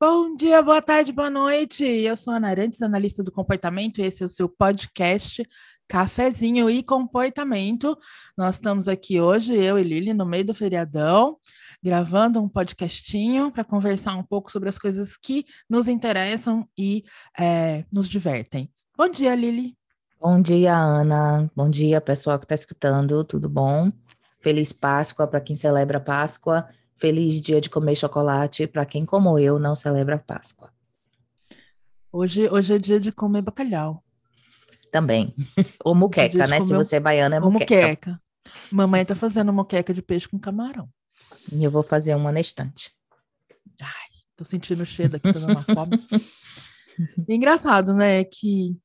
Bom dia, boa tarde, boa noite. Eu sou Ana Arantes, analista do comportamento, e esse é o seu podcast Cafezinho e Comportamento. Nós estamos aqui hoje, eu e Lili, no meio do feriadão, gravando um podcastinho para conversar um pouco sobre as coisas que nos interessam e é, nos divertem. Bom dia, Lili. Bom dia, Ana. Bom dia, pessoal que está escutando. Tudo bom? Feliz Páscoa para quem celebra Páscoa Feliz dia de comer chocolate para quem, como eu, não celebra Páscoa. Hoje, hoje é dia de comer bacalhau. Também. Ou muqueca, né? Se você é baiana, é muqueca. muqueca. Mamãe tá fazendo muqueca de peixe com camarão. E eu vou fazer uma na estante. Ai, tô sentindo o cheiro aqui, tô dando uma fome. engraçado, né, que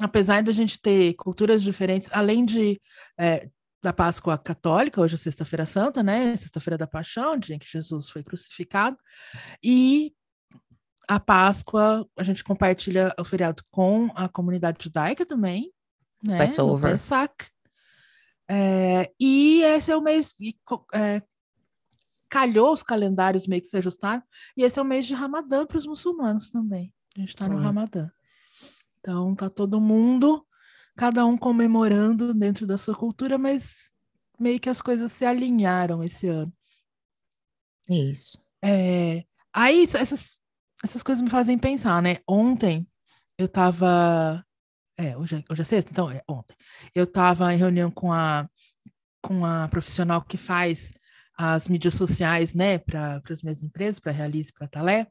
apesar de a gente ter culturas diferentes, além de é, da Páscoa católica, hoje é Sexta-feira Santa, né? Sexta-feira da Paixão, dia em que Jesus foi crucificado. E a Páscoa, a gente compartilha o feriado com a comunidade judaica também, né? Passover. Pesach. É, e esse é o mês. É, calhou os calendários meio que se ajustaram. E esse é o mês de Ramadã para os muçulmanos também. A gente está no Ramadã. Então tá todo mundo cada um comemorando dentro da sua cultura, mas meio que as coisas se alinharam esse ano. Isso. É, aí essas, essas coisas me fazem pensar, né? Ontem eu tava. É, hoje, é, hoje é sexta, então é ontem. Eu tava em reunião com a, com a profissional que faz as mídias sociais, né, para as minhas empresas, para a Realize para Talé.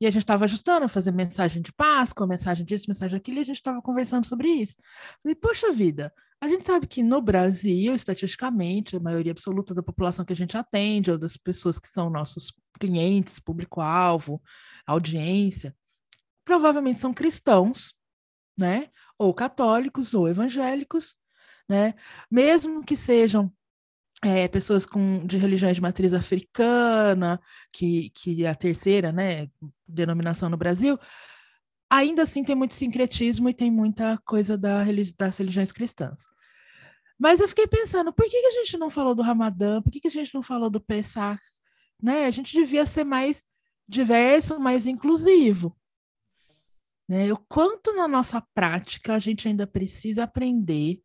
E a gente estava ajustando, fazer mensagem de Páscoa, mensagem disso, mensagem daquilo, e a gente estava conversando sobre isso. Falei, poxa vida, a gente sabe que no Brasil, estatisticamente, a maioria absoluta da população que a gente atende, ou das pessoas que são nossos clientes, público-alvo, audiência, provavelmente são cristãos, né? Ou católicos, ou evangélicos, né? Mesmo que sejam é, pessoas com, de religiões de matriz africana, que, que é a terceira né, denominação no Brasil, ainda assim tem muito sincretismo e tem muita coisa da, das religiões cristãs. Mas eu fiquei pensando, por que, que a gente não falou do Ramadã? Por que, que a gente não falou do Pesach? Né? A gente devia ser mais diverso, mais inclusivo. Né? O quanto na nossa prática a gente ainda precisa aprender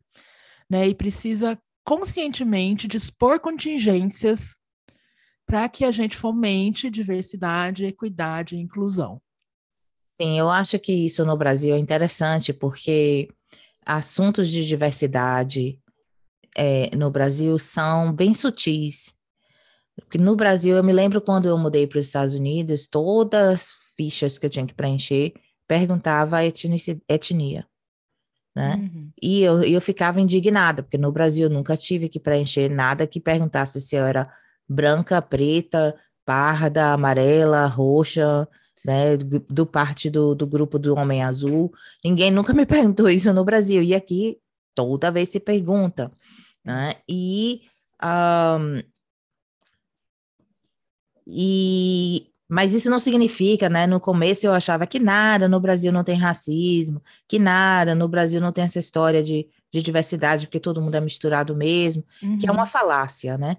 né? e precisa conscientemente dispor contingências para que a gente fomente diversidade, equidade e inclusão. Sim, eu acho que isso no Brasil é interessante, porque assuntos de diversidade é, no Brasil são bem sutis. Porque no Brasil, eu me lembro quando eu mudei para os Estados Unidos, todas as fichas que eu tinha que preencher perguntava a etnia né? Uhum. E eu, eu ficava indignada, porque no Brasil eu nunca tive que preencher nada que perguntasse se eu era branca, preta, parda, amarela, roxa, né? Do, parte do, do grupo do Homem Azul. Ninguém nunca me perguntou isso no Brasil. E aqui toda vez se pergunta, né? E, um, e mas isso não significa, né? No começo eu achava que nada no Brasil não tem racismo, que nada no Brasil não tem essa história de, de diversidade, porque todo mundo é misturado mesmo, uhum. que é uma uhum. falácia, né?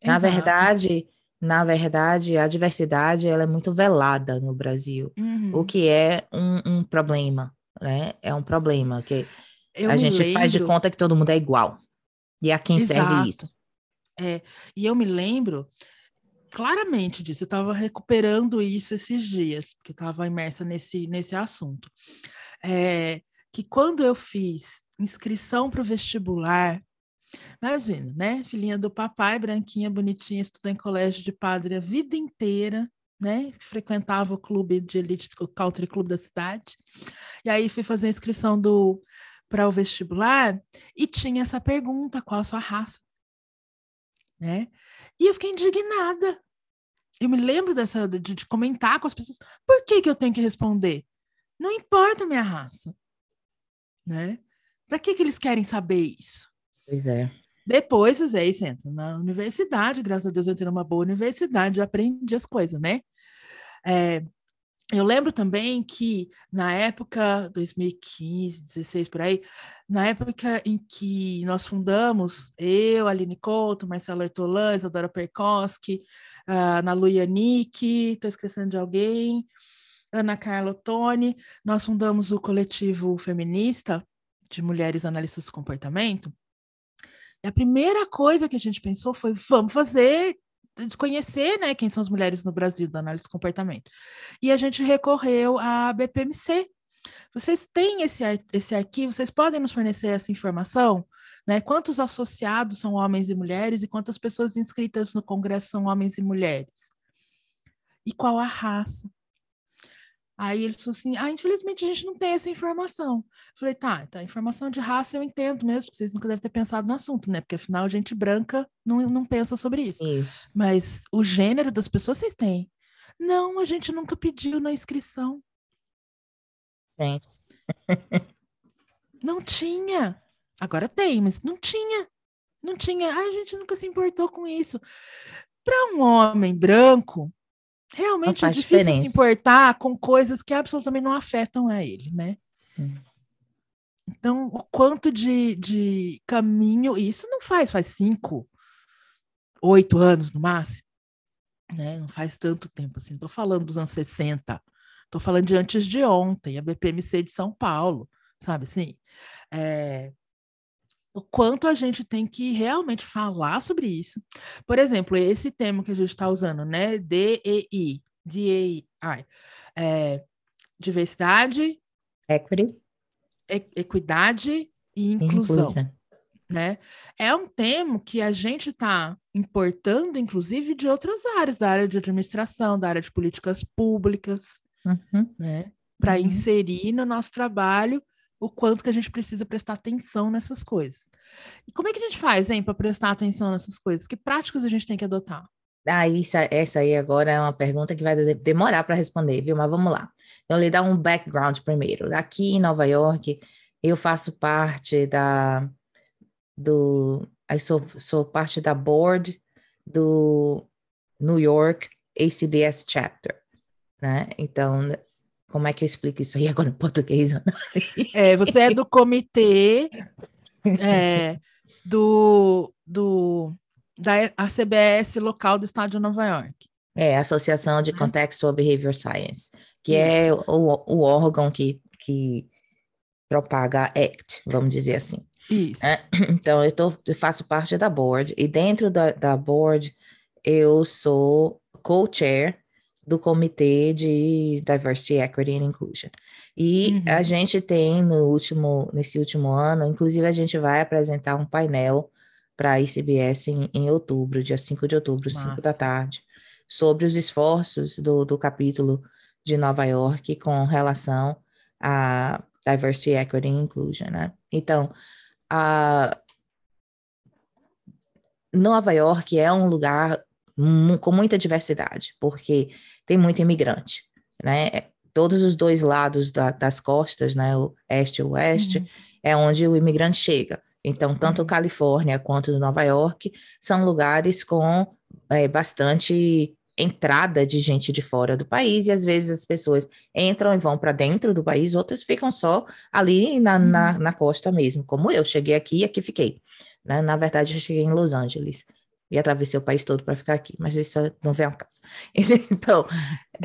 Exato. Na verdade, na verdade, a diversidade ela é muito velada no Brasil, uhum. o que é um, um, problema, né? É um problema que eu a gente lembro... faz de conta que todo mundo é igual. E a quem Exato. serve isso? É, e eu me lembro claramente disso. Eu estava recuperando isso esses dias, porque eu estava imersa nesse, nesse assunto. É, que quando eu fiz inscrição para o vestibular, imagina, né? Filhinha do papai, branquinha, bonitinha, estudou em colégio de padre a vida inteira, né? Frequentava o clube de elite, o country club da cidade. E aí fui fazer a inscrição do para o vestibular e tinha essa pergunta: qual a sua raça? Né? E eu fiquei indignada. Eu me lembro dessa de, de comentar com as pessoas. Por que, que eu tenho que responder? Não importa a minha raça. Né? Para que, que eles querem saber isso? Pois é. Depois, vocês entram na universidade, graças a Deus eu entrei numa boa universidade, aprendi as coisas, né? É, eu lembro também que na época 2015, 16 por aí, na época em que nós fundamos, eu, Aline Couto, Marcelo Ertolan, Isadora Perkoski, Ana Lu Yannick, estou esquecendo de alguém, Ana Carla Ottoni, nós fundamos o coletivo feminista de mulheres analistas do comportamento. E a primeira coisa que a gente pensou foi: vamos fazer conhecer né, quem são as mulheres no Brasil da análise do comportamento. E a gente recorreu à BPMC. Vocês têm esse, esse arquivo, vocês podem nos fornecer essa informação? Né? Quantos associados são homens e mulheres e quantas pessoas inscritas no Congresso são homens e mulheres? E qual a raça? Aí ele falou assim: ah, infelizmente a gente não tem essa informação. Eu falei, tá, tá, informação de raça eu entendo mesmo, porque vocês nunca devem ter pensado no assunto, né? Porque afinal, gente branca não, não pensa sobre isso. isso. Mas o gênero das pessoas vocês têm. Não, a gente nunca pediu na inscrição. Tem. não tinha. Agora tem, mas não tinha. Não tinha. Ah, a gente nunca se importou com isso. Para um homem branco, Realmente é difícil diferença. se importar com coisas que absolutamente não afetam a ele, né? Hum. Então, o quanto de, de caminho, e isso não faz, faz cinco, oito anos no máximo, né? Não faz tanto tempo assim. Estou falando dos anos 60, estou falando de antes de ontem, a BPMC de São Paulo, sabe assim? É, o quanto a gente tem que realmente falar sobre isso. Por exemplo, esse tema que a gente está usando, né? DEI, DEI, é, diversidade, equity, equidade e inclusão. Né? É um tema que a gente está importando, inclusive, de outras áreas, da área de administração, da área de políticas públicas, uhum. né? Para uhum. inserir no nosso trabalho o quanto que a gente precisa prestar atenção nessas coisas. E como é que a gente faz, hein, para prestar atenção nessas coisas? Que práticas a gente tem que adotar? Ah, isso, essa aí agora é uma pergunta que vai demorar para responder, viu? Mas vamos lá. Eu lhe dar um background primeiro. Aqui em Nova York, eu faço parte da do, eu sou, sou parte da board do New York ACBS Chapter, né? Então, como é que eu explico isso aí agora em português? É, você é do comitê é, do, do, da ACBS local do estado de Nova York. É, Associação de Contextual Behavior Science, que é isso. é o, o órgão que, que propaga a ACT, vamos dizer assim. Isso. É, então, eu, tô, eu faço parte da board, e dentro da, da board, eu sou co-chair do Comitê de Diversity, Equity and Inclusion. E uhum. a gente tem no último, nesse último ano, inclusive a gente vai apresentar um painel para a ICBS em, em, outubro, dia 5 de outubro, 5 da tarde, sobre os esforços do, do capítulo de Nova York com relação a Diversity, Equity and Inclusion, né? Então, a Nova York é um lugar com muita diversidade, porque tem muito imigrante, né? Todos os dois lados da, das costas, né? O este e o oeste, uhum. é onde o imigrante chega. Então, tanto uhum. Califórnia quanto Nova York são lugares com é, bastante entrada de gente de fora do país, e às vezes as pessoas entram e vão para dentro do país, outras ficam só ali na, uhum. na, na, costa mesmo, como eu. Cheguei aqui e aqui fiquei. Né? Na verdade, eu cheguei em Los Angeles e atravessei o país todo para ficar aqui, mas isso não vem ao caso. Então,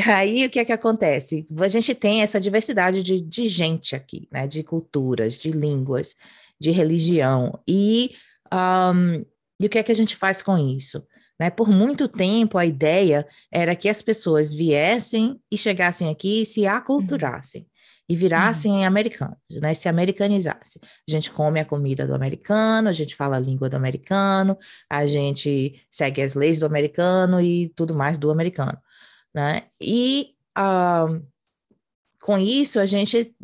aí o que é que acontece? A gente tem essa diversidade de, de gente aqui, né? De culturas, de línguas, de religião. E, um, e o que é que a gente faz com isso? Né? Por muito tempo, a ideia era que as pessoas viessem e chegassem aqui e se aculturassem. Uhum e virassem uhum. americanos, né? Se americanizasse. A gente come a comida do americano, a gente fala a língua do americano, a gente segue as leis do americano e tudo mais do americano, né? E uh, com isso a gente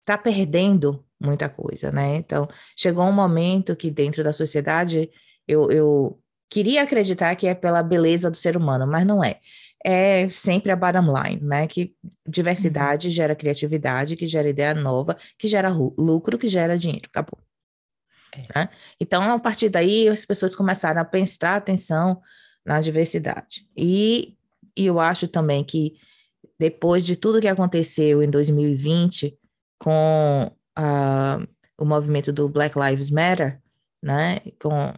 está perdendo muita coisa, né? Então chegou um momento que dentro da sociedade eu, eu queria acreditar que é pela beleza do ser humano, mas não é é sempre a bottom line, né? Que diversidade uhum. gera criatividade, que gera ideia nova, que gera lucro, que gera dinheiro. Acabou. É. Né? Então, a partir daí, as pessoas começaram a prestar atenção na diversidade. E, e eu acho também que depois de tudo que aconteceu em 2020 com uh, o movimento do Black Lives Matter, né, com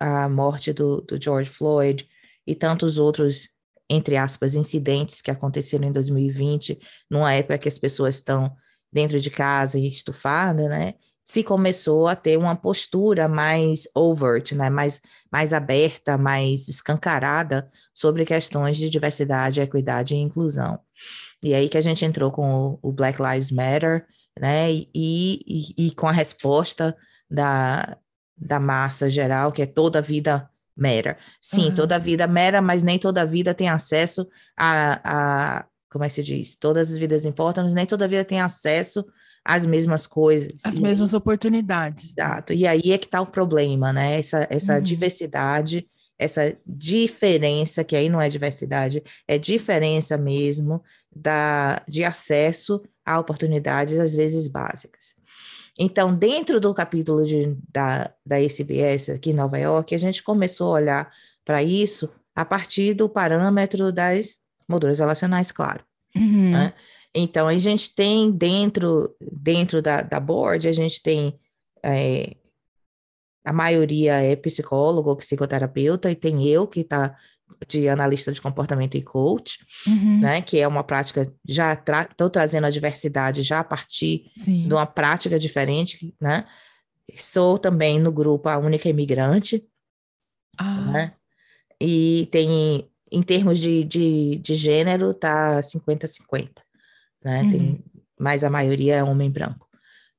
a, a morte do, do George Floyd e tantos outros, entre aspas, incidentes que aconteceram em 2020, numa época que as pessoas estão dentro de casa e estufadas, né? Se começou a ter uma postura mais overt, né? mais, mais aberta, mais escancarada sobre questões de diversidade, equidade e inclusão. E aí que a gente entrou com o, o Black Lives Matter, né? E, e, e, com a resposta da, da massa geral, que é toda a vida mera. Sim, uhum. toda vida mera, mas nem toda vida tem acesso a, a, como é que se diz? Todas as vidas importam, mas nem toda vida tem acesso às mesmas coisas. As e mesmas oportunidades. Exato. E aí é que está o problema, né? Essa, essa uhum. diversidade, essa diferença, que aí não é diversidade, é diferença mesmo da, de acesso a oportunidades, às vezes básicas. Então, dentro do capítulo de, da, da SBS aqui em Nova York, a gente começou a olhar para isso a partir do parâmetro das molduras relacionais, claro. Uhum. Né? Então, a gente tem dentro, dentro da, da board, a gente tem é, a maioria é psicólogo ou psicoterapeuta, e tem eu que está de analista de comportamento e coach, uhum. né, que é uma prática, já estou tra trazendo a diversidade já a partir Sim. de uma prática diferente, né, sou também no grupo a única imigrante, ah. né, e tem, em termos de, de, de gênero, tá 50-50, né, uhum. tem, mas a maioria é homem branco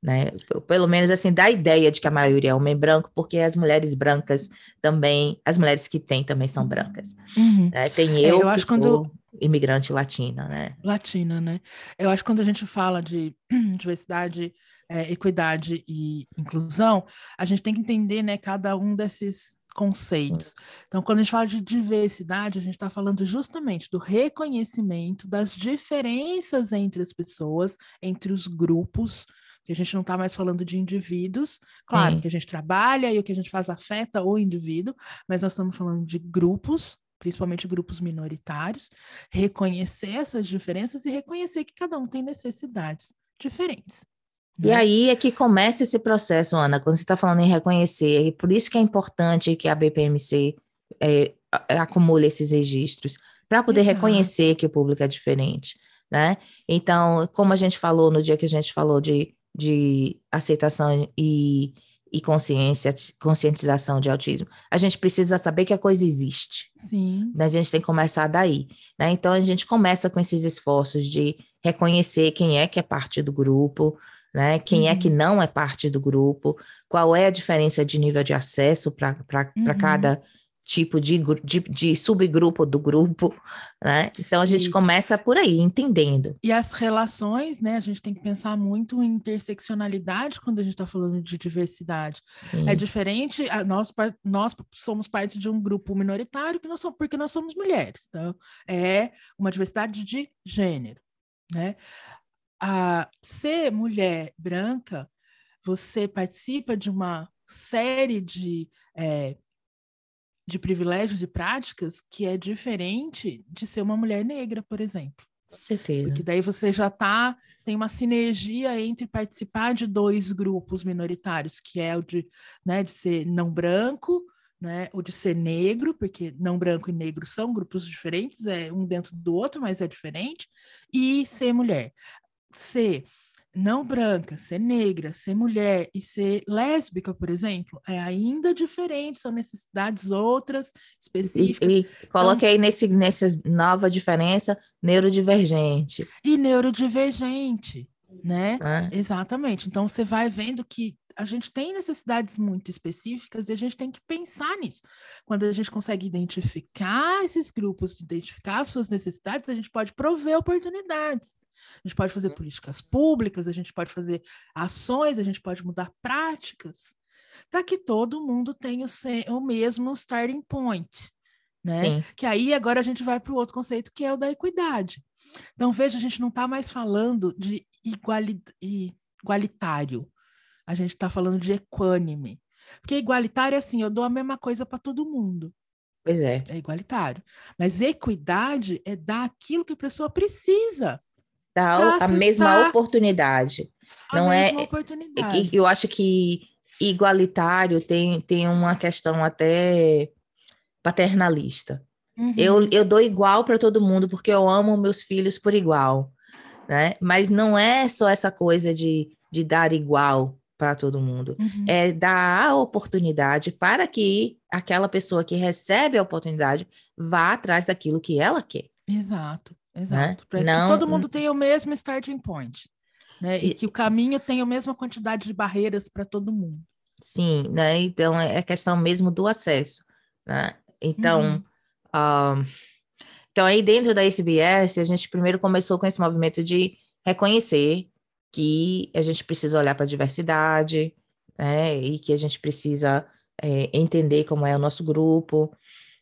né? Pelo menos assim, dá a ideia de que a maioria é homem branco, porque as mulheres brancas também, as mulheres que têm também são brancas. Uhum. É, tem eu, é, eu acho que quando... sou imigrante latina, né? Latina, né? Eu acho que quando a gente fala de diversidade, é, equidade e inclusão, a gente tem que entender, né, cada um desses conceitos. Então, quando a gente fala de diversidade, a gente está falando justamente do reconhecimento das diferenças entre as pessoas, entre os grupos, que a gente não está mais falando de indivíduos, claro Sim. que a gente trabalha e o que a gente faz afeta o indivíduo, mas nós estamos falando de grupos, principalmente grupos minoritários, reconhecer essas diferenças e reconhecer que cada um tem necessidades diferentes. E né? aí é que começa esse processo, Ana, quando você está falando em reconhecer, e por isso que é importante que a BPMC é, acumule esses registros, para poder Exato. reconhecer que o público é diferente, né? Então, como a gente falou no dia que a gente falou de de aceitação e, e consciência, conscientização de autismo. A gente precisa saber que a coisa existe. Sim. Né? A gente tem que começar daí. Né? Então, a gente começa com esses esforços de reconhecer quem é que é parte do grupo, né? Quem uhum. é que uhum. não é parte do grupo, qual é a diferença de nível de acesso para uhum. cada tipo de, de, de, subgrupo do grupo, né? Então a gente Isso. começa por aí, entendendo. E as relações, né? A gente tem que pensar muito em interseccionalidade quando a gente está falando de diversidade. Sim. É diferente, nós, nós somos parte de um grupo minoritário que nós somos, porque nós somos mulheres. Então, é uma diversidade de gênero, né? A ser mulher branca, você participa de uma série de é, de privilégios e práticas que é diferente de ser uma mulher negra, por exemplo. Com certeza. Porque daí você já tá, tem uma sinergia entre participar de dois grupos minoritários, que é o de, né, de ser não branco, né, o de ser negro, porque não branco e negro são grupos diferentes, é um dentro do outro, mas é diferente, e ser mulher. Ser não branca, ser negra, ser mulher e ser lésbica, por exemplo, é ainda diferente, são necessidades outras, específicas. E, e coloque então, aí nesse, nessa nova diferença, neurodivergente. E neurodivergente, né? É. Exatamente. Então, você vai vendo que a gente tem necessidades muito específicas e a gente tem que pensar nisso. Quando a gente consegue identificar esses grupos, identificar as suas necessidades, a gente pode prover oportunidades. A gente pode fazer políticas públicas, a gente pode fazer ações, a gente pode mudar práticas para que todo mundo tenha o, o mesmo starting point, né? Sim. Que aí agora a gente vai para o outro conceito que é o da equidade. Então veja, a gente não está mais falando de iguali igualitário, a gente está falando de equânime. Porque igualitário é assim, eu dou a mesma coisa para todo mundo. Pois é. É igualitário. Mas equidade é dar aquilo que a pessoa precisa. Dar a mesma oportunidade. A Não mesma é. oportunidade. Eu acho que igualitário tem, tem uma questão até paternalista. Uhum. Eu, eu dou igual para todo mundo porque eu amo meus filhos por igual, né? Mas não é só essa coisa de, de dar igual para todo mundo. Uhum. É dar a oportunidade para que aquela pessoa que recebe a oportunidade vá atrás daquilo que ela quer. Exato, exato. Para Não- que todo mundo tenha o mesmo starting point. Né? E, E- que o caminho tenha a mesma quantidade de barreiras para todo mundo. Sim, né? Então é questão mesmo do acesso, né? Então, Uhum. ah, então aí dentro da SBS a gente primeiro começou com esse movimento de reconhecer que a gente precisa olhar para a diversidade, né? E que a gente precisa é, entender como é o nosso grupo.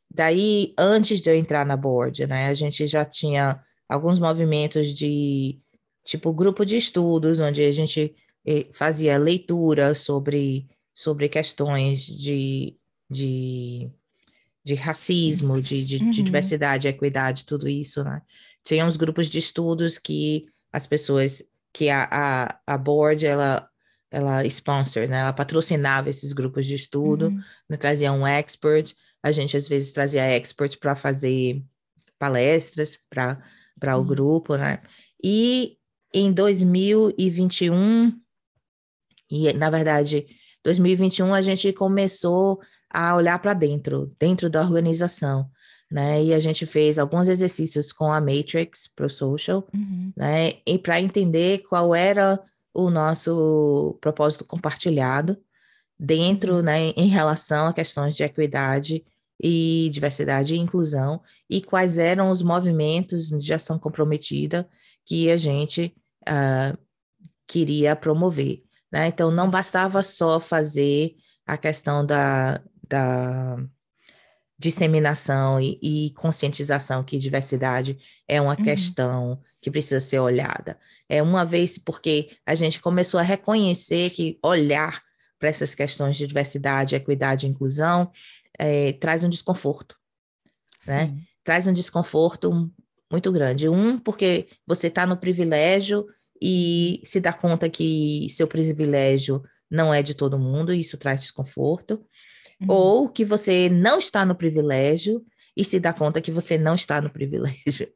Daí, antes de eu entrar na board, né? A gente já tinha alguns movimentos de tipo grupo de estudos, onde a gente eh, fazia leitura sobre, sobre questões de, de, de racismo, de, de, de Uhum. diversidade, equidade, tudo isso, né? Tinha uns grupos de estudos que as pessoas, que a, a, a board, ela, ela sponsor, né? Ela patrocinava esses grupos de estudo, Uhum. né, trazia um expert, a gente às vezes trazia expert para fazer palestras para para o grupo, né? E em 2021 e na verdade 2021 a gente começou a olhar para dentro, dentro da organização, né? E a gente fez alguns exercícios com a Matrix Pro Social, Uhum. né? E para entender qual era o nosso propósito compartilhado dentro, né, em relação a questões de equidade e diversidade e inclusão e quais eram os movimentos de ação comprometida que a gente ah, queria promover, né? Então não bastava só fazer a questão da, da disseminação e, e conscientização que diversidade é uma Uhum. questão que precisa ser olhada. É uma vez porque a gente começou a reconhecer que olhar para essas questões de diversidade, equidade e inclusão eh, traz um desconforto, né? Sim. traz um desconforto muito grande. Um, porque você está no privilégio e se dá conta que seu privilégio não é de todo mundo, e isso traz desconforto. Uhum. Ou que você não está no privilégio e se dá conta que você não está no privilégio.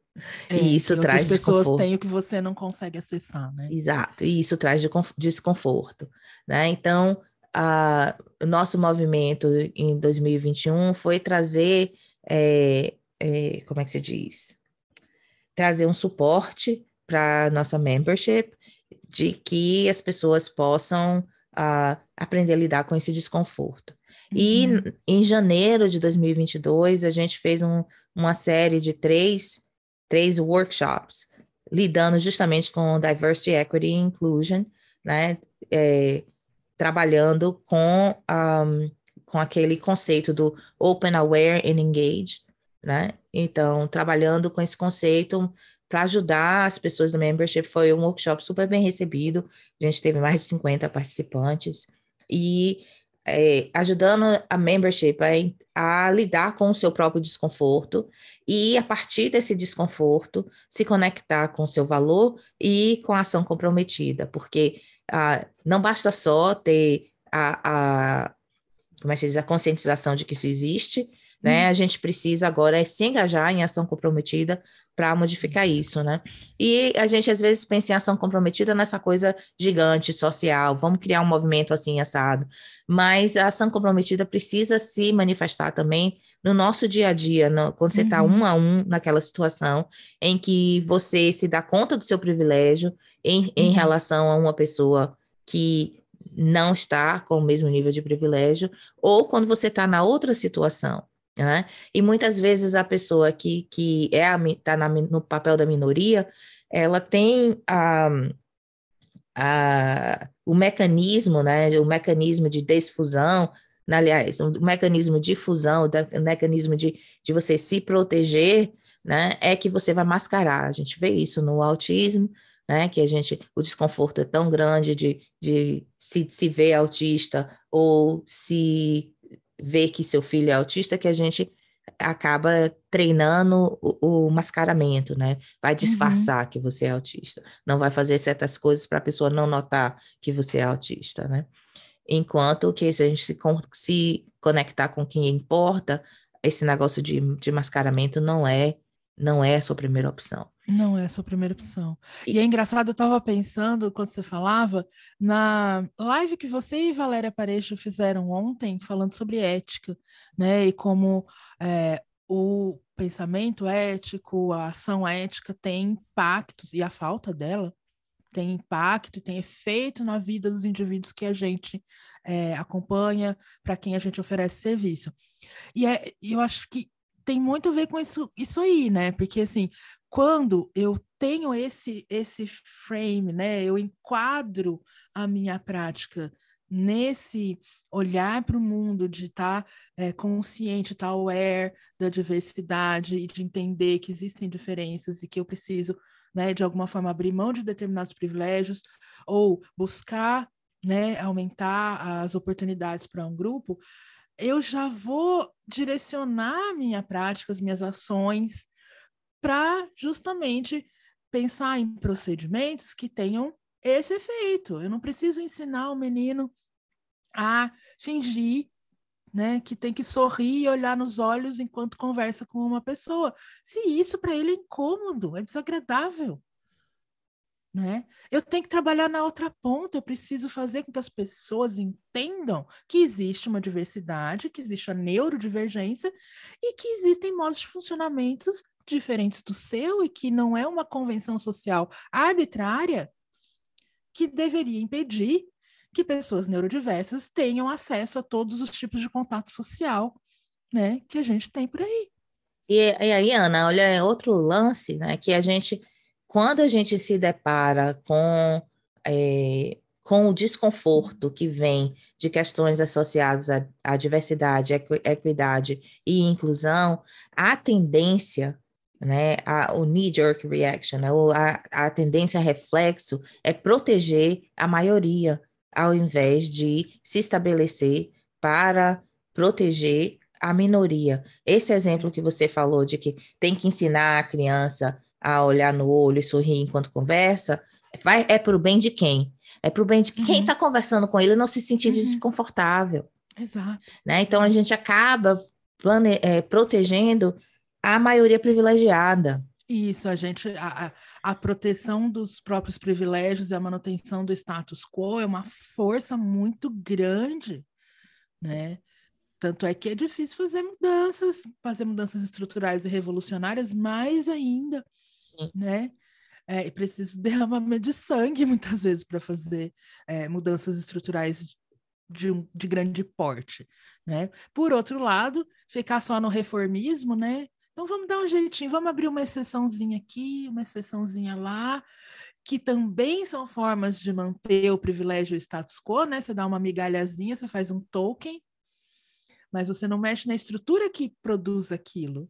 É, e isso traz outras pessoas desconforto. têm o que você não consegue acessar, né? Exato, e isso traz de conf- desconforto, né? Então, a- o nosso movimento em 2021 foi trazer, é, é, como é que se diz? Trazer um suporte para nossa membership, de que as pessoas possam ah, aprender a lidar com esse desconforto. E Uhum. em janeiro de 2022, a gente fez um- uma série de três, três workshops lidando justamente com diversity, equity e inclusion, né? É, trabalhando com, um, com aquele conceito do open, aware and engage, né? Então, trabalhando com esse conceito para ajudar as pessoas da membership, foi um workshop super bem recebido, a gente teve mais de 50 participantes, e é, ajudando a membership a, a lidar com o seu próprio desconforto, e a partir desse desconforto, se conectar com o seu valor e com a ação comprometida, porque ah, não basta só ter a, a, como é que se diz, a conscientização de que isso existe, né? A gente precisa agora se engajar em ação comprometida para modificar isso, né? E a gente às vezes pensa em ação comprometida nessa coisa gigante, social, vamos criar um movimento assim assado, mas a ação comprometida precisa se manifestar também no nosso dia a dia, no, quando você está Uhum. um a um naquela situação em que você se dá conta do seu privilégio em, em Uhum. relação a uma pessoa que não está com o mesmo nível de privilégio, ou quando você está na outra situação, né? E muitas vezes a pessoa que, que é está no papel da minoria, ela tem a, a, o mecanismo, né? O mecanismo de desfusão, aliás, o mecanismo de fusão, o mecanismo de, de você se proteger, né? É que você vai mascarar. A gente vê isso no autismo, né? Que a gente, o desconforto é tão grande de, de se, se ver autista ou se ver que seu filho é autista que a gente acaba treinando o, o mascaramento, né? Vai disfarçar uhum. que você é autista. Não vai fazer certas coisas para a pessoa não notar que você é autista, né? Enquanto que se a gente se, se conectar com quem importa, esse negócio de, de mascaramento não é não é a sua primeira opção. Não é a sua primeira opção. E, e é engraçado, eu estava pensando, quando você falava, na live que você e Valéria Parejo fizeram ontem, falando sobre ética, né? E como é, o pensamento ético, a ação ética tem impactos, e a falta dela tem impacto tem efeito na vida dos indivíduos que a gente é, acompanha, para quem a gente oferece serviço. E é, eu acho que tem muito a ver com isso, isso aí, né? Porque assim, quando eu tenho esse esse frame, né? Eu enquadro a minha prática nesse olhar para o mundo de estar tá, é, consciente, estar tá aware da diversidade e de entender que existem diferenças e que eu preciso, né, de alguma forma abrir mão de determinados privilégios ou buscar, né, aumentar as oportunidades para um grupo, eu já vou direcionar minha prática, as minhas ações, para justamente pensar em procedimentos que tenham esse efeito. Eu não preciso ensinar o menino a fingir né, que tem que sorrir e olhar nos olhos enquanto conversa com uma pessoa. Se isso para ele é incômodo, é desagradável né? Eu tenho que trabalhar na outra ponta, eu preciso fazer com que as pessoas entendam que existe uma diversidade, que existe a neurodivergência e que existem modos de funcionamentos diferentes do seu e que não é uma convenção social arbitrária que deveria impedir que pessoas neurodiversas tenham acesso a todos os tipos de contato social, né, que a gente tem por aí. E, e aí, Ana, olha, é outro lance, né, que a gente quando a gente se depara com, é, com o desconforto que vem de questões associadas à, à diversidade, equi, equidade e inclusão, a tendência, né, a, o knee-jerk reaction, né, a, a tendência reflexo é proteger a maioria, ao invés de se estabelecer para proteger a minoria. Esse exemplo que você falou de que tem que ensinar a criança a olhar no olho e sorrir enquanto conversa, vai, é para o bem de quem? É para o bem de uhum. quem está conversando com ele não se sentir uhum. desconfortável. Exato. Né? Então a gente acaba plane, é, protegendo a maioria privilegiada. Isso, a gente, a, a proteção dos próprios privilégios e a manutenção do status quo é uma força muito grande, né? Tanto é que é difícil fazer mudanças, fazer mudanças estruturais e revolucionárias, mais ainda né? É, e preciso de derramamento de sangue muitas vezes para fazer é, mudanças estruturais de, um, de grande porte, né? Por outro lado, ficar só no reformismo, né? Então vamos dar um jeitinho, vamos abrir uma exceçãozinha aqui, uma exceçãozinha lá, que também são formas de manter o privilégio e o status quo, né? Você dá uma migalhazinha, você faz um token, mas você não mexe na estrutura que produz aquilo,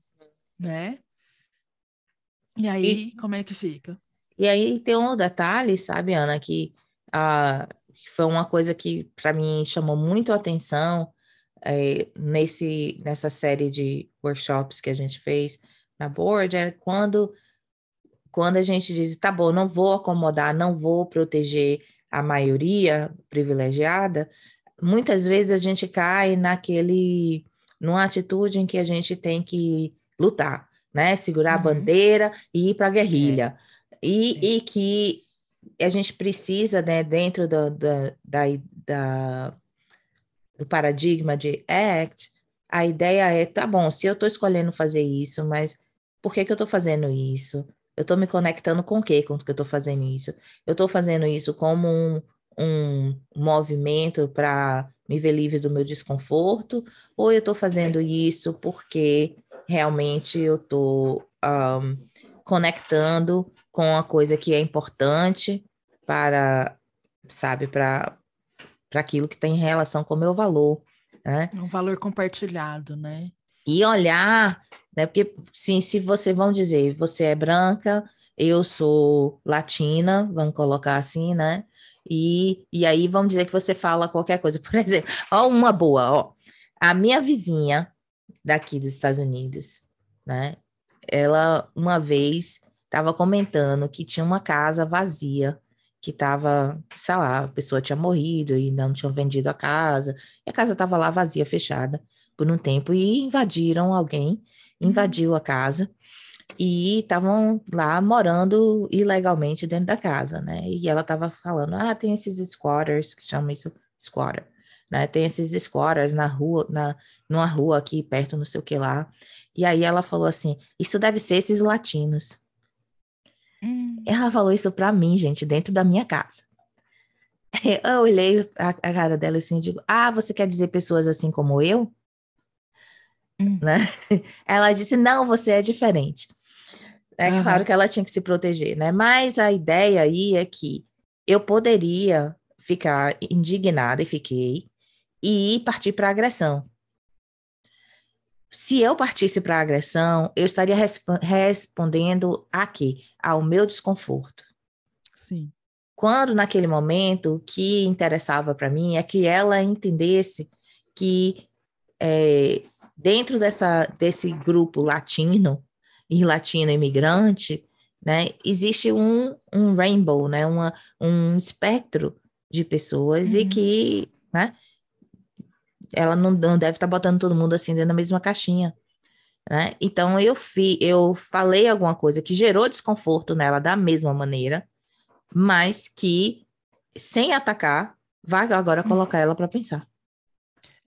né? E aí, e, como é que fica? E aí tem um detalhe, sabe, Ana, que ah, foi uma coisa que para mim chamou muito a atenção é, nesse, nessa série de workshops que a gente fez na board, é quando, quando a gente diz, tá bom, não vou acomodar, não vou proteger a maioria privilegiada, muitas vezes a gente cai naquele, numa atitude em que a gente tem que lutar né? Segurar uhum. a bandeira e ir para a guerrilha. É. E, e que a gente precisa, né, dentro do, da, da, da, do paradigma de ACT, a ideia é, tá bom, se eu estou escolhendo fazer isso, mas por que, que eu estou fazendo isso? Eu estou me conectando com o quê com que eu estou fazendo isso? Eu estou fazendo isso como um, um movimento para me ver livre do meu desconforto, ou eu estou fazendo isso porque realmente eu estou um, conectando com a coisa que é importante para, sabe, para aquilo que tem relação com o meu valor. Né? Um valor compartilhado, né? E olhar, né? Porque sim, se você vão dizer, você é branca, eu sou latina, vamos colocar assim, né? E, e aí vamos dizer que você fala qualquer coisa. Por exemplo, ó, uma boa, ó. A minha vizinha daqui dos Estados Unidos, né? Ela uma vez estava comentando que tinha uma casa vazia, que estava, sei lá, a pessoa tinha morrido e não tinham vendido a casa, e a casa estava lá vazia, fechada por um tempo, e invadiram alguém, uhum. invadiu a casa, e estavam lá morando ilegalmente dentro da casa, né? E ela estava falando, ah, tem esses squatters, que chamam isso squatter, né? Tem esses squatters na rua, na, numa rua aqui perto, não sei o que lá. E aí ela falou assim, isso deve ser esses latinos. Hum. Ela falou isso para mim, gente, dentro da minha casa. Eu olhei a, a cara dela assim e digo, ah, você quer dizer pessoas assim como eu? Hum. Né? Ela disse, não, você é diferente. É uhum. claro que ela tinha que se proteger, né? Mas a ideia aí é que eu poderia ficar indignada e fiquei e partir para agressão. Se eu partisse para agressão, eu estaria resp respondendo a quê? Ao meu desconforto. Sim. Quando naquele momento o que interessava para mim é que ela entendesse que é, dentro dessa, desse grupo latino e latino imigrante, né, existe um, um rainbow, né, uma, um espectro de pessoas uhum. e que, né, ela não, não deve estar tá botando todo mundo assim dentro da mesma caixinha, né? Então eu fi, eu falei alguma coisa que gerou desconforto nela da mesma maneira, mas que sem atacar, vai agora colocar ela para pensar.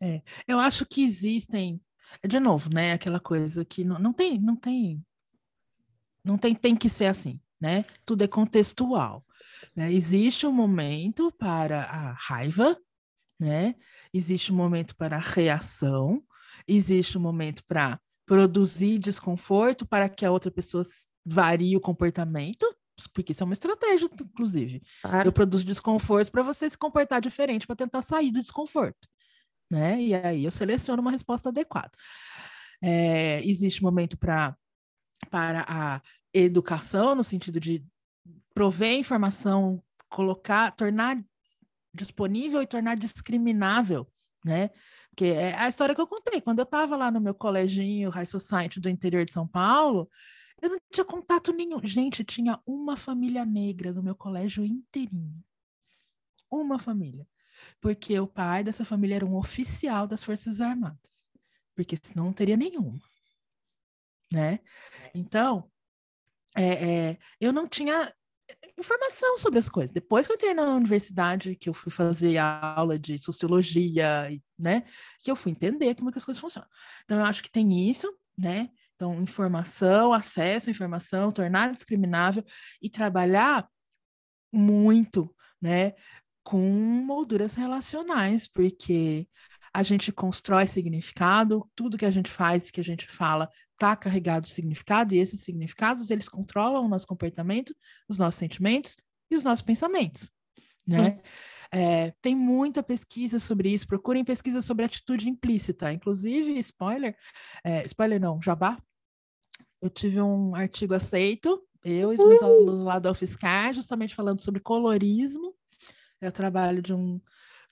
É, eu acho que existem, de novo, né, aquela coisa que não, não tem, não tem não tem, tem que ser assim, né? Tudo é contextual. Né? Existe um momento para a raiva, né? Existe um momento para reação, existe um momento para produzir desconforto para que a outra pessoa varie o comportamento, porque isso é uma estratégia, inclusive. Claro. Eu produzo desconforto para você se comportar diferente, para tentar sair do desconforto. Né? E aí eu seleciono uma resposta adequada. É, existe um momento para para a educação, no sentido de prover informação, colocar, tornar disponível e tornar discriminável, né? Porque é a história que eu contei. Quando eu estava lá no meu coleginho High Society do interior de São Paulo, eu não tinha contato nenhum. Gente, tinha uma família negra no meu colégio inteirinho. Uma família. Porque o pai dessa família era um oficial das Forças Armadas. Porque senão não teria nenhuma né? Então, é, é, eu não tinha informação sobre as coisas. Depois que eu entrei na universidade, que eu fui fazer aula de sociologia, né, que eu fui entender como é que as coisas funcionam. Então, eu acho que tem isso, né? Então, informação, acesso à informação, tornar discriminável e trabalhar muito, né, com molduras relacionais, porque a gente constrói significado, tudo que a gente faz, que a gente fala, está carregado de significado, e esses significados, eles controlam o nosso comportamento, os nossos sentimentos e os nossos pensamentos, né? É, tem muita pesquisa sobre isso, procurem pesquisa sobre atitude implícita, inclusive, spoiler, é, spoiler não, jabá, eu tive um artigo aceito, eu e os meus alunos lá da UFSCar, justamente falando sobre colorismo, é o trabalho de um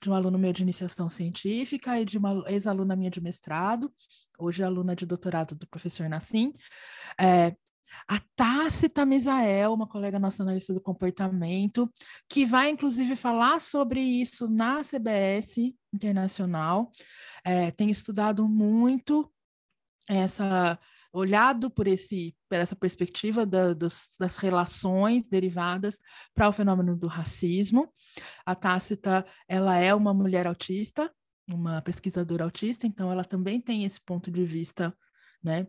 de um aluno meu de iniciação científica e de uma ex-aluna minha de mestrado, hoje é aluna de doutorado do professor Nassim. É, a Tácita Misael, uma colega nossa analista do comportamento, que vai inclusive falar sobre isso na CBS Internacional, é, tem estudado muito essa olhado por esse por essa perspectiva da, dos, das relações derivadas para o fenômeno do racismo. A Tácita, ela é uma mulher autista, uma pesquisadora autista, então ela também tem esse ponto de vista, né,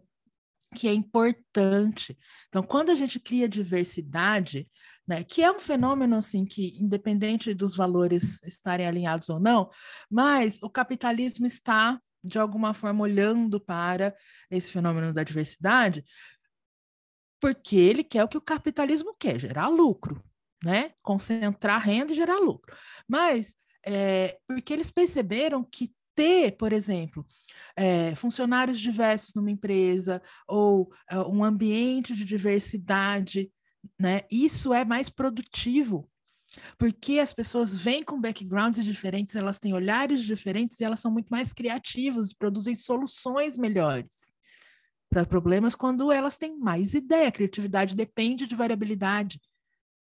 que é importante. Então, quando a gente cria diversidade, né, que é um fenômeno assim que independente dos valores estarem alinhados ou não, mas o capitalismo está de alguma forma olhando para esse fenômeno da diversidade, porque ele quer o que o capitalismo quer, gerar lucro, né? Concentrar renda e gerar lucro. Mas é, porque eles perceberam que ter, por exemplo, é, funcionários diversos numa empresa ou é, um ambiente de diversidade, né? Isso é mais produtivo Porque as pessoas vêm com backgrounds diferentes, elas têm olhares diferentes e elas são muito mais criativas, produzem soluções melhores para problemas quando elas têm mais ideia. A criatividade depende de variabilidade,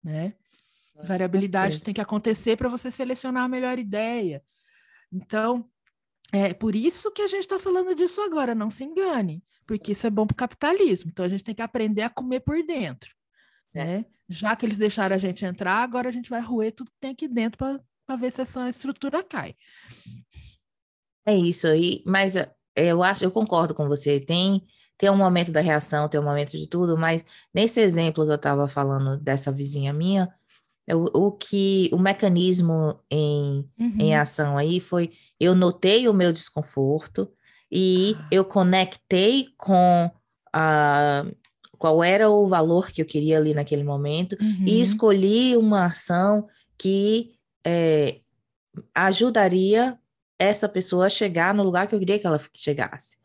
né? Variabilidade tem que acontecer para você selecionar a melhor ideia. Então, é por isso que a gente está falando disso agora, não se engane, porque isso é bom para o capitalismo. Então, a gente tem que aprender a comer por dentro. É. Né? Já que eles deixaram a gente entrar, agora a gente vai roer tudo que tem aqui dentro para ver se essa estrutura cai. É isso aí, mas eu acho, eu concordo com você. Tem tem um momento da reação, tem um momento de tudo, mas nesse exemplo que eu estava falando dessa vizinha minha, o, o que o mecanismo em, uhum. em ação aí foi eu notei o meu desconforto e ah. eu conectei com a qual era o valor que eu queria ali naquele momento uhum. e escolhi uma ação que é, ajudaria essa pessoa a chegar no lugar que eu queria que ela chegasse.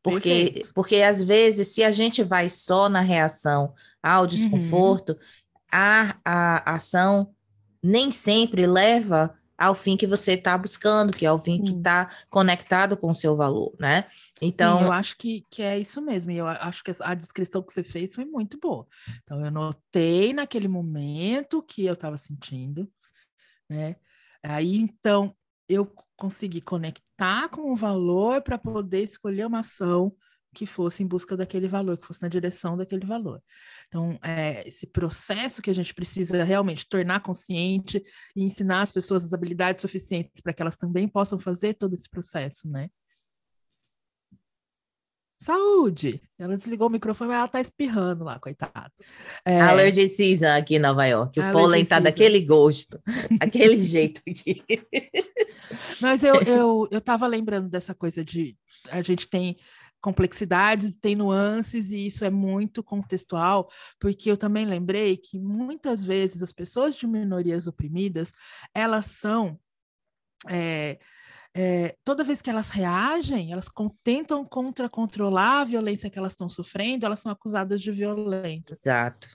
Porque, porque às vezes, se a gente vai só na reação ao uhum. desconforto, uhum. a, a ação nem sempre leva ao fim que você está buscando, que é o fim Sim. que está conectado com o seu valor, né? Então, Sim, eu acho que, que é isso mesmo. E eu acho que a descrição que você fez foi muito boa. Então, eu notei naquele momento que eu estava sentindo, né? Aí, então, eu consegui conectar com o valor para poder escolher uma ação que fosse em busca daquele valor, que fosse na direção daquele valor. Então, é, esse processo que a gente precisa realmente tornar consciente e ensinar as pessoas as habilidades suficientes para que elas também possam fazer todo esse processo, né? Saúde! Ela desligou o microfone, mas ela tá espirrando lá, coitada. É... Allergy season aqui em Nova York. O Allergy pólen tá season. daquele gosto, aquele jeito aqui. Mas eu, eu, eu tava lembrando dessa coisa de a gente tem complexidades, tem nuances, e isso é muito contextual, porque eu também lembrei que muitas vezes as pessoas de minorias oprimidas, elas são. É, é, toda vez que elas reagem, elas tentam contra controlar a violência que elas estão sofrendo, elas são acusadas de violentas. Exato.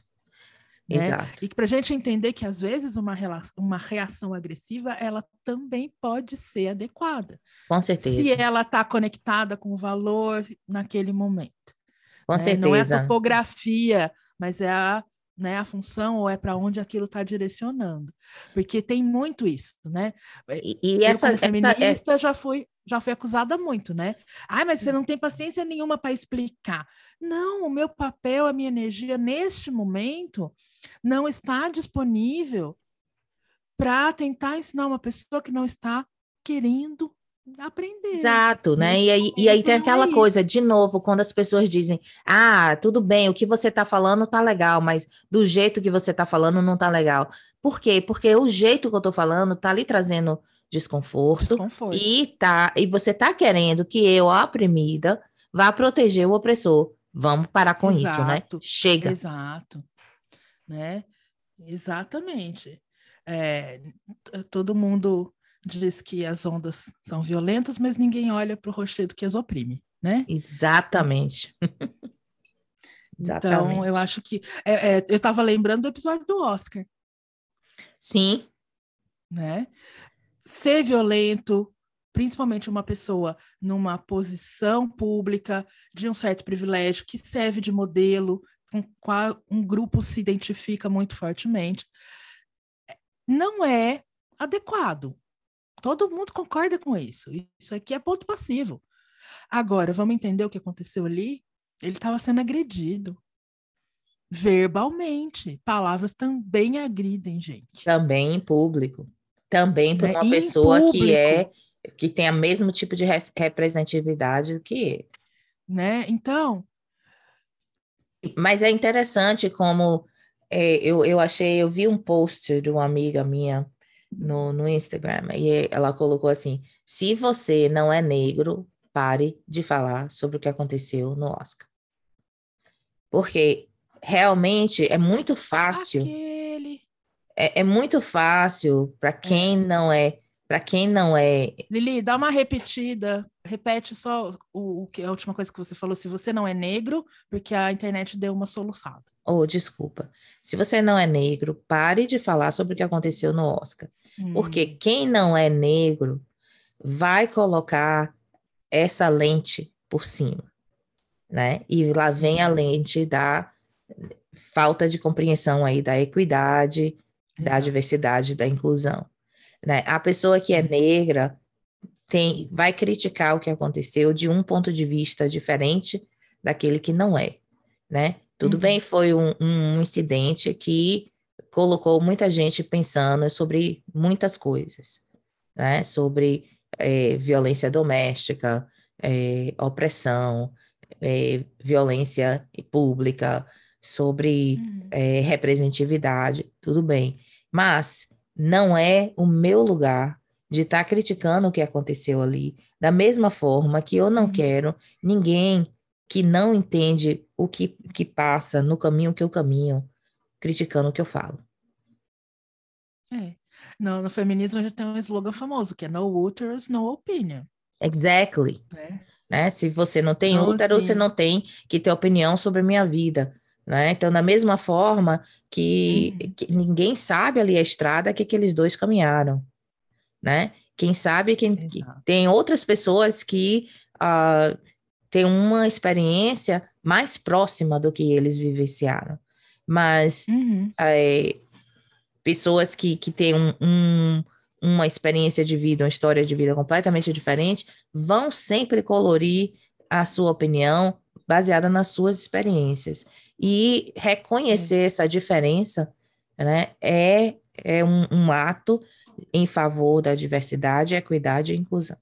Né? Exato. E para a gente entender que às vezes uma, uma reação agressiva ela também pode ser adequada. Com certeza. Se ela está conectada com o valor naquele momento. Com né? certeza. Não é a topografia, mas é a né, a função ou é para onde aquilo está direcionando. Porque tem muito isso, né? E, e essa como feminista é... já fui já fui acusada muito, né? Ai, mas você não tem paciência nenhuma para explicar. Não, o meu papel, a minha energia neste momento não está disponível para tentar ensinar uma pessoa que não está querendo aprender. Exato, né? E aí, e aí tem aquela é coisa, de novo, quando as pessoas dizem, ah, tudo bem, o que você está falando tá legal, mas do jeito que você está falando não tá legal. Por quê? Porque o jeito que eu estou falando tá ali trazendo desconforto, desconforto, e tá e você tá querendo que eu, a oprimida, vá proteger o opressor. Vamos parar com Exato. isso, né? Chega. Exato. Né? Exatamente. É, todo mundo diz que as ondas são violentas, mas ninguém olha para o rochedo que as oprime, né? Exatamente. Exatamente. Então, eu acho que. É, é, eu estava lembrando do episódio do Oscar. Sim. Né? Ser violento, principalmente uma pessoa numa posição pública de um certo privilégio, que serve de modelo, com qual um grupo se identifica muito fortemente, não é adequado. Todo mundo concorda com isso. Isso aqui é ponto passivo. Agora, vamos entender o que aconteceu ali? Ele estava sendo agredido. Verbalmente. Palavras também agridem, gente. Também em público. Também por né? uma pessoa público. que é que tem o mesmo tipo de representatividade que ele. Né? Então. Mas é interessante como é, eu, eu achei, eu vi um post de uma amiga minha no, no Instagram. E ela colocou assim: se você não é negro, pare de falar sobre o que aconteceu no Oscar. Porque realmente é muito fácil. Aquele... É, é muito fácil para quem é. não é. Para quem não é. Lili, dá uma repetida. Repete só o, o que a última coisa que você falou, se você não é negro, porque a internet deu uma soluçada. Oh, desculpa. Se você não é negro, pare de falar sobre o que aconteceu no Oscar. Hum. Porque quem não é negro vai colocar essa lente por cima, né? E lá vem a lente da falta de compreensão aí da equidade, da diversidade, da inclusão. Né? A pessoa que é negra tem, vai criticar o que aconteceu de um ponto de vista diferente daquele que não é, né? Tudo uhum. bem, foi um, um incidente que colocou muita gente pensando sobre muitas coisas, né? Sobre é, violência doméstica, é, opressão, é, violência pública, sobre uhum. representatividade, tudo bem. Mas não é o meu lugar de estar tá criticando o que aconteceu ali, da mesma forma que eu não uhum. quero ninguém que não entende o que, que passa no caminho que eu caminho, criticando o que eu falo. É. No, no feminismo a gente tem um slogan famoso, que é no uterus, no opinion. Exactly. É. Né? Se você não tem então, útero, assim... você não tem que ter opinião sobre a minha vida. Né? Então, da mesma forma que, uhum. que, ninguém sabe ali a estrada que aqueles dois caminharam, né? Quem sabe quem tem outras pessoas que uh, têm uma experiência mais próxima do que eles vivenciaram, mas uhum. é, pessoas que, que têm um, um, uma experiência de vida, uma história de vida completamente diferente, vão sempre colorir a sua opinião baseada nas suas experiências. E reconhecer essa diferença né, é, é um, um ato em favor da diversidade, equidade e inclusão.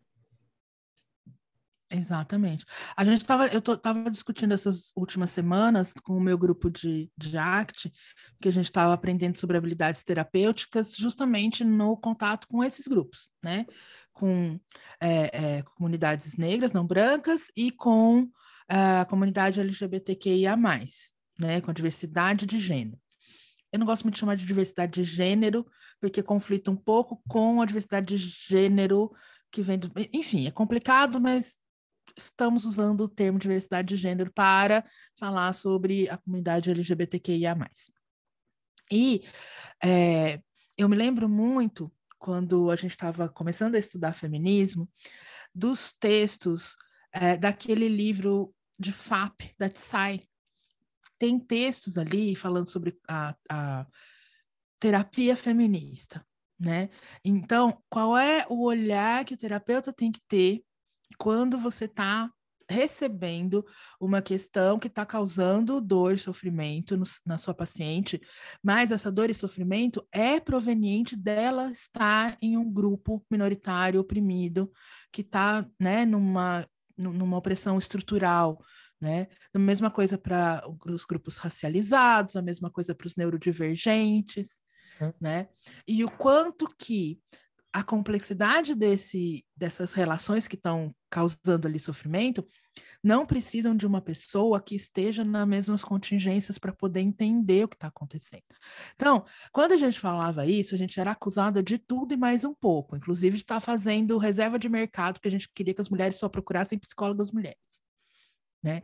Exatamente. A gente estava, eu estava discutindo essas últimas semanas com o meu grupo de, de ACT, que a gente estava aprendendo sobre habilidades terapêuticas justamente no contato com esses grupos, né? Com é, é, comunidades negras, não brancas, e com a comunidade LGBTQIA, né? Com a diversidade de gênero. Eu não gosto muito de chamar de diversidade de gênero, porque conflita um pouco com a diversidade de gênero que vem do. Enfim, é complicado, mas estamos usando o termo diversidade de gênero para falar sobre a comunidade LGBTQIA. E é, eu me lembro muito, quando a gente estava começando a estudar feminismo, dos textos é, daquele livro de FAP, da Tsai. Tem textos ali falando sobre a, a terapia feminista, né? Então, qual é o olhar que o terapeuta tem que ter quando você está recebendo uma questão que está causando dor e sofrimento no, na sua paciente, mas essa dor e sofrimento é proveniente dela estar em um grupo minoritário oprimido, que está né, numa, numa opressão estrutural. Né? A mesma coisa para os grupos racializados, a mesma coisa para os neurodivergentes, uhum. né? E o quanto que a complexidade desse, dessas relações que estão causando ali sofrimento não precisam de uma pessoa que esteja nas mesmas contingências para poder entender o que está acontecendo. Então, quando a gente falava isso, a gente era acusada de tudo e mais um pouco, inclusive de estar tá fazendo reserva de mercado, porque a gente queria que as mulheres só procurassem psicólogas mulheres. Né?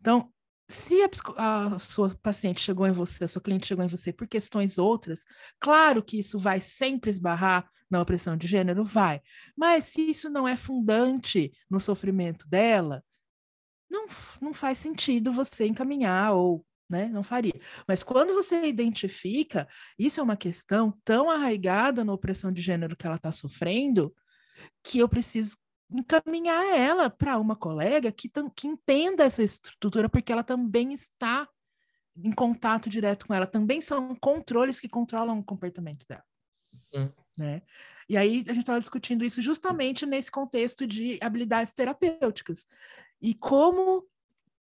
Então, se a, a, sua paciente chegou em você, a sua cliente chegou em você por questões outras, claro que isso vai sempre esbarrar na opressão de gênero, vai. Mas se isso não é fundante no sofrimento dela, não, não faz sentido você encaminhar ou né? Não faria. Mas quando você identifica, isso é uma questão tão arraigada na opressão de gênero que ela está sofrendo, que eu preciso encaminhar ela para uma colega que, que entenda essa estrutura, porque ela também está em contato direto com ela. Também são controles que controlam o comportamento dela. Sim. Né? E aí a gente estava discutindo isso justamente nesse contexto de habilidades terapêuticas. E como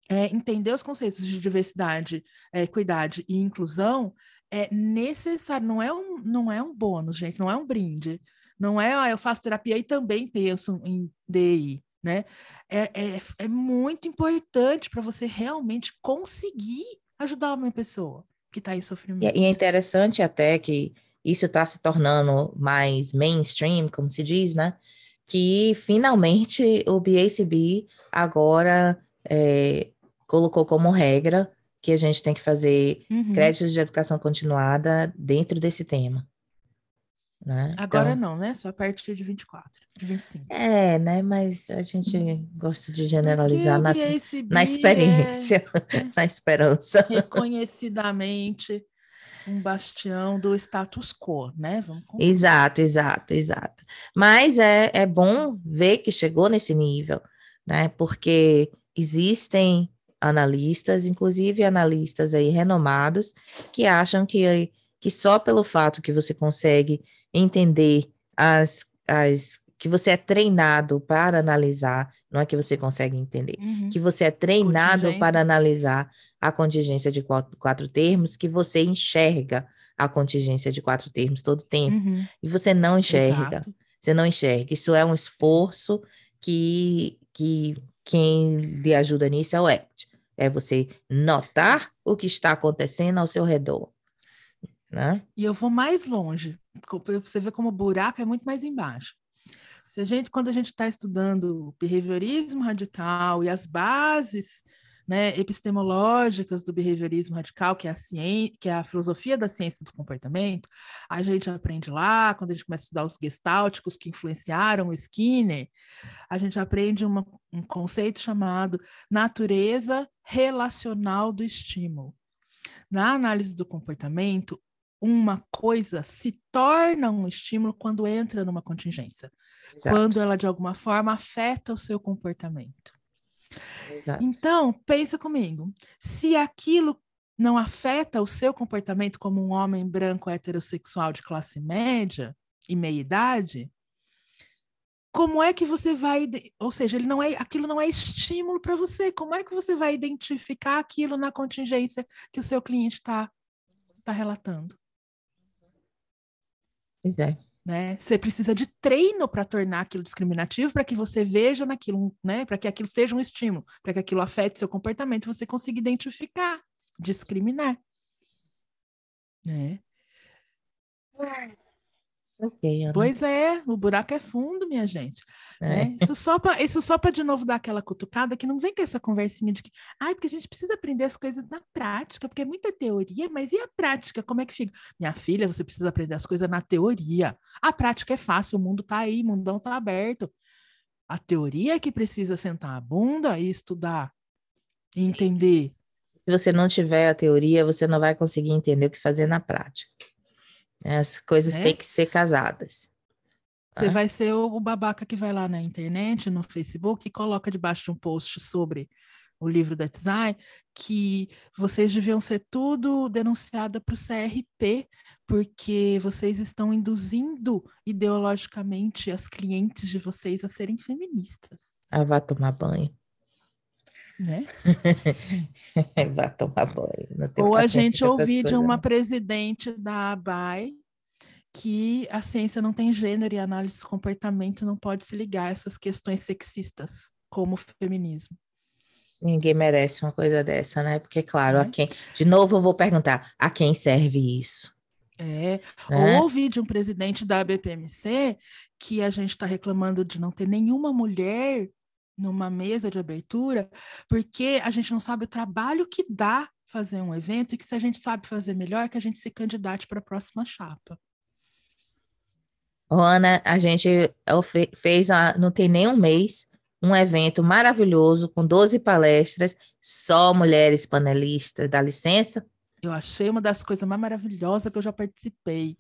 é, entender os conceitos de diversidade, é, equidade e inclusão é necessário, não é um, não é um bônus, gente, não é um brinde. Não é, ah, eu faço terapia e também penso em DI, né? É, é, é muito importante para você realmente conseguir ajudar uma pessoa que está em sofrimento. E é interessante até que isso está se tornando mais mainstream, como se diz, né? que finalmente o BACB agora é, colocou como regra que a gente tem que fazer uhum. créditos de educação continuada dentro desse tema. Né? Agora então, não, né? Só a partir de 24, de 25. É, né? Mas a gente uhum. gosta de generalizar na, na experiência, é, na esperança. Reconhecidamente um bastião do status quo, né? Vamos exato, exato, exato. Mas é, é bom ver que chegou nesse nível, né? Porque existem analistas, inclusive analistas aí renomados, que acham que, que só pelo fato que você consegue entender as, as que você é treinado para analisar, não é que você consegue entender, uhum. que você é treinado para analisar a contingência de quatro, quatro, termos, que você enxerga a contingência de quatro termos todo o tempo, uhum. e você não enxerga, Exato. você não enxerga. Isso é um esforço que, que quem lhe ajuda nisso é o ACT, é você notar o que está acontecendo ao seu redor. Né? E eu vou mais longe, você vê como o buraco é muito mais embaixo. Se a gente, quando a gente está estudando behaviorismo radical e as bases né, epistemológicas do behaviorismo radical, que é, a ciência, que é a filosofia da ciência do comportamento, a gente aprende lá, quando a gente começa a estudar os gestálticos que influenciaram o Skinner, a gente aprende uma, um conceito chamado natureza relacional do estímulo. Na análise do comportamento, uma coisa se torna um estímulo quando entra numa contingência. Exato. quando ela de alguma forma afeta o seu comportamento. Exato. Então, pensa comigo, se aquilo não afeta o seu comportamento como um homem branco heterossexual de classe média e meia idade, como é que você vai, ou seja, ele não é, aquilo não é estímulo para você. Como é que você vai identificar aquilo na contingência que o seu cliente está tá relatando? É. Né? Você precisa de treino para tornar aquilo discriminativo, para que você veja naquilo, né? Para que aquilo seja um estímulo, para que aquilo afete seu comportamento, você consiga identificar, discriminar. Né? Okay, pois é, o buraco é fundo, minha gente. É. Né? Isso só para isso só para de novo dar aquela cutucada que não vem com essa conversinha de que, ai, porque a gente precisa aprender as coisas na prática, porque é muita teoria, mas e a prática? Como é que fica? Minha filha, você precisa aprender as coisas na teoria. A prática é fácil, o mundo está aí, o mundão está aberto. A teoria é que precisa sentar a bunda e estudar, e entender. Se você não tiver a teoria, você não vai conseguir entender o que fazer na prática. As coisas né? têm que ser casadas. Você ah. vai ser o, babaca que vai lá na internet, no Facebook, e coloca debaixo de um post sobre o livro da design que vocês deviam ser tudo denunciada para o CRP, porque vocês estão induzindo ideologicamente as clientes de vocês a serem feministas. Ah, vá tomar banho. Né? vá tomar banho. Ou a gente ouvir de uma presidente da ABAI que a ciência não tem gênero e a análise do comportamento não pode se ligar a essas questões sexistas, como o feminismo. Ninguém merece uma coisa dessa, né? Porque, claro, é. a quem. De novo, eu vou perguntar: a quem serve isso? É, né? ou ouvir de um presidente da BPMC que a gente está reclamando de não ter nenhuma mulher numa mesa de abertura, porque a gente não sabe o trabalho que dá fazer um evento e que se a gente sabe fazer melhor, que a gente se candidate para a próxima chapa. Ana, a gente fez, não tem nem um mês, um evento maravilhoso com 12 palestras, só mulheres panelistas. Dá licença? Eu achei uma das coisas mais maravilhosas que eu já participei.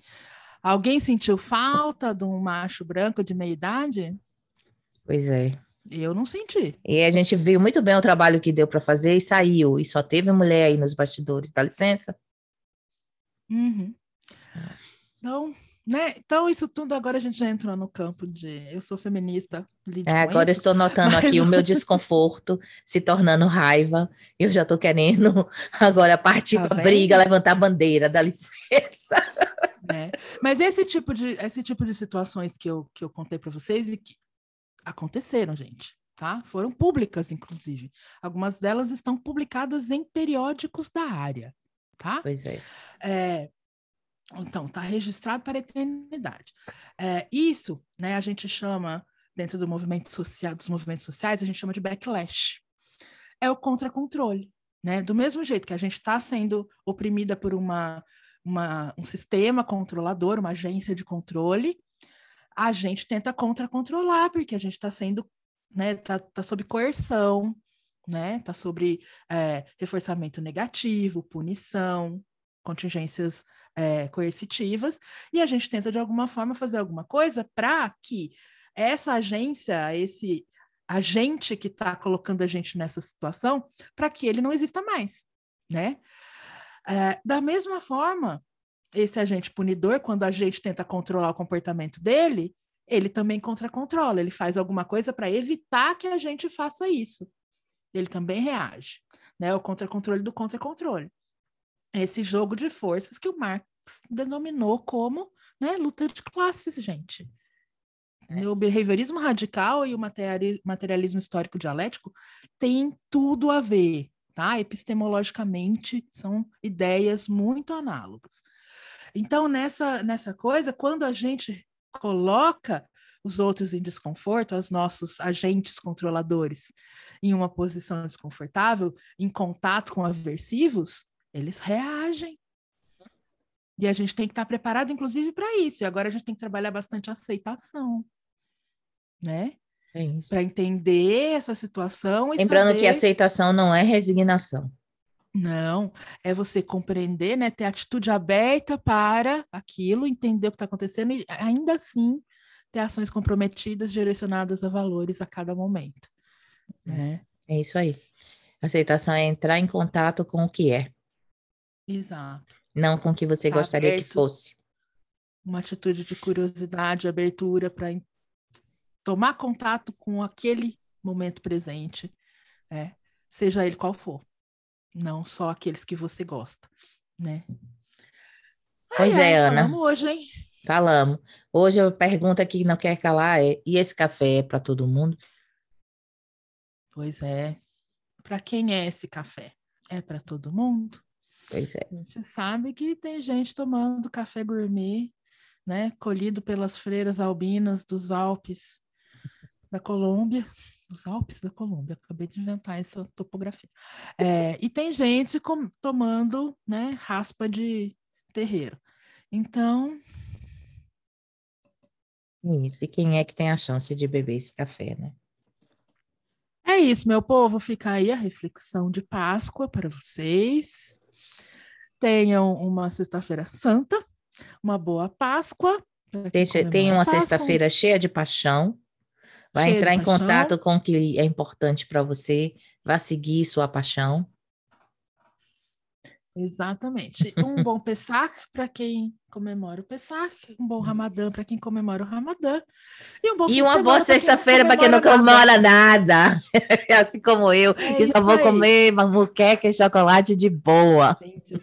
Alguém sentiu falta de um macho branco de meia idade? Pois é. Eu não senti. E a gente viu muito bem o trabalho que deu para fazer e saiu. E só teve mulher aí nos bastidores. Dá licença? Uhum. Então, né? Então, isso tudo agora a gente já entrou no campo de eu sou feminista. É, agora eu estou notando mas... aqui o meu desconforto se tornando raiva. Eu já estou querendo agora partir tá para briga, levantar bandeira, dá licença. É. Mas esse tipo de esse tipo de situações que eu, que eu contei para vocês e que aconteceram, gente, tá? Foram públicas, inclusive. Algumas delas estão publicadas em periódicos da área, tá? Pois é. é então, está registrado para a eternidade. É, isso, né, a gente chama dentro do movimento social, dos movimentos sociais, a gente chama de backlash. É o contra-controle, né? Do mesmo jeito que a gente está sendo oprimida por uma, uma, um sistema controlador, uma agência de controle, a gente tenta contra-controlar, porque a gente está sendo, né, tá, tá sob coerção, né? Tá sobre é, reforçamento negativo, punição, contingências é, coercitivas, e a gente tenta, de alguma forma, fazer alguma coisa para que essa agência, esse agente que está colocando a gente nessa situação, para que ele não exista mais, né? É, da mesma forma, esse agente punidor, quando a gente tenta controlar o comportamento dele, ele também contra-controla, ele faz alguma coisa para evitar que a gente faça isso. Ele também reage, né? O contra-controle do contra-controle esse jogo de forças que o Marx denominou como né, luta de classes, gente. É. O behaviorismo radical e o materialismo histórico dialético têm tudo a ver, tá? Epistemologicamente, são ideias muito análogas. Então, nessa, nessa coisa, quando a gente coloca os outros em desconforto, os nossos agentes controladores em uma posição desconfortável, em contato com aversivos, eles reagem. E a gente tem que estar preparado, inclusive, para isso. E agora a gente tem que trabalhar bastante aceitação, né? É para entender essa situação. Lembrando saber... que aceitação não é resignação. Não, é você compreender, né? Ter atitude aberta para aquilo, entender o que está acontecendo e ainda assim ter ações comprometidas direcionadas a valores a cada momento. Né? É isso aí. Aceitação é entrar em contato com o que é. Exato. Não com o que você tá gostaria aberto, que fosse. Uma atitude de curiosidade, abertura para tomar contato com aquele momento presente, é, seja ele qual for. Não só aqueles que você gosta, né? Pois ai, é, ai, Ana. Falamos hoje, hein? Falamos. Hoje a pergunta que não quer calar é: e esse café é para todo mundo? Pois é. Para quem é esse café? É para todo mundo? Pois é. A gente sabe que tem gente tomando café gourmet, né? Colhido pelas freiras albinas dos Alpes da Colômbia. Os Alpes da Colômbia, acabei de inventar essa topografia. É, e tem gente com, tomando né, raspa de terreiro. Então. Isso. E quem é que tem a chance de beber esse café, né? É isso, meu povo. Fica aí a reflexão de Páscoa para vocês. Tenham uma sexta-feira santa, uma boa Páscoa. Deixa, tenha uma sexta-feira cheia de paixão. Vai cheia entrar em paixão. contato com o que é importante para você. Vá seguir sua paixão. Exatamente. Um bom Pesach para quem comemora o Pesach, um bom Ramadã para quem comemora o Ramadã. E, um bom e uma boa sexta-feira para quem não comemora nada. nada. assim como eu, é que só vou aí. comer muqueca e chocolate de boa. Entendi.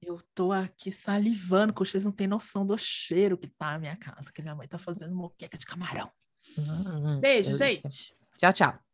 Eu tô aqui salivando, que vocês não têm noção do cheiro que tá na minha casa, que minha mãe tá fazendo moqueca de camarão. Hum, Beijo, gente. Tchau, tchau.